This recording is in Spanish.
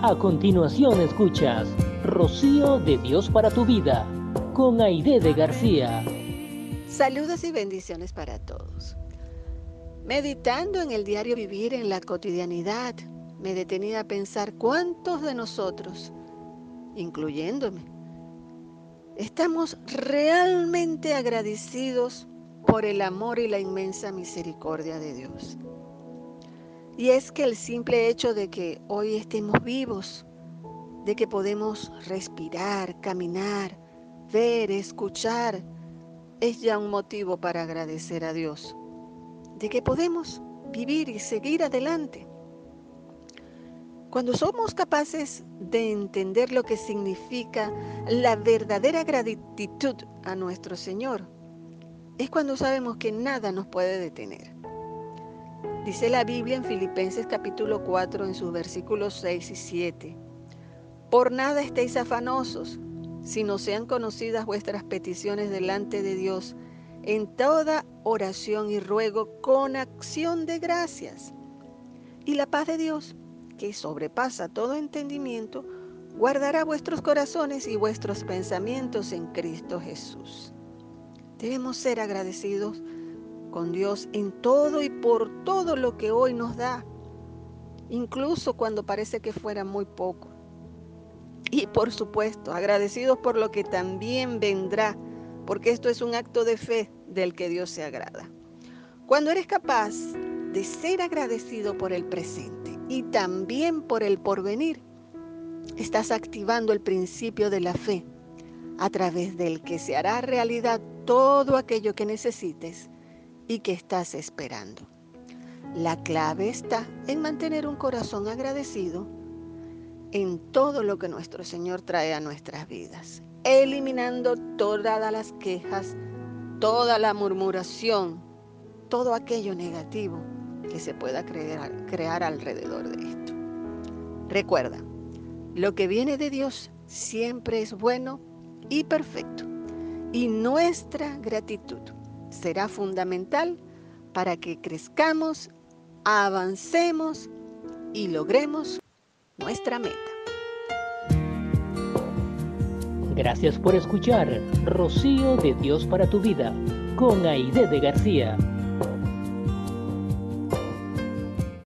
A continuación escuchas Rocío de Dios para tu vida con Aide de García. Saludos y bendiciones para todos. Meditando en el diario vivir en la cotidianidad, me detenía a pensar cuántos de nosotros, incluyéndome, estamos realmente agradecidos por el amor y la inmensa misericordia de Dios. Y es que el simple hecho de que hoy estemos vivos, de que podemos respirar, caminar, ver, escuchar, es ya un motivo para agradecer a Dios. De que podemos vivir y seguir adelante. Cuando somos capaces de entender lo que significa la verdadera gratitud a nuestro Señor, es cuando sabemos que nada nos puede detener. Dice la Biblia en Filipenses capítulo 4 en sus versículos 6 y 7. Por nada estéis afanosos, sino sean conocidas vuestras peticiones delante de Dios en toda oración y ruego con acción de gracias. Y la paz de Dios, que sobrepasa todo entendimiento, guardará vuestros corazones y vuestros pensamientos en Cristo Jesús. Debemos ser agradecidos con Dios en todo y por todo lo que hoy nos da, incluso cuando parece que fuera muy poco. Y por supuesto, agradecidos por lo que también vendrá, porque esto es un acto de fe del que Dios se agrada. Cuando eres capaz de ser agradecido por el presente y también por el porvenir, estás activando el principio de la fe, a través del que se hará realidad todo aquello que necesites y que estás esperando. La clave está en mantener un corazón agradecido en todo lo que nuestro Señor trae a nuestras vidas, eliminando todas las quejas, toda la murmuración, todo aquello negativo que se pueda crear, crear alrededor de esto. Recuerda, lo que viene de Dios siempre es bueno y perfecto, y nuestra gratitud será fundamental para que crezcamos, avancemos y logremos nuestra meta. Gracias por escuchar Rocío de Dios para tu vida con Aide de García.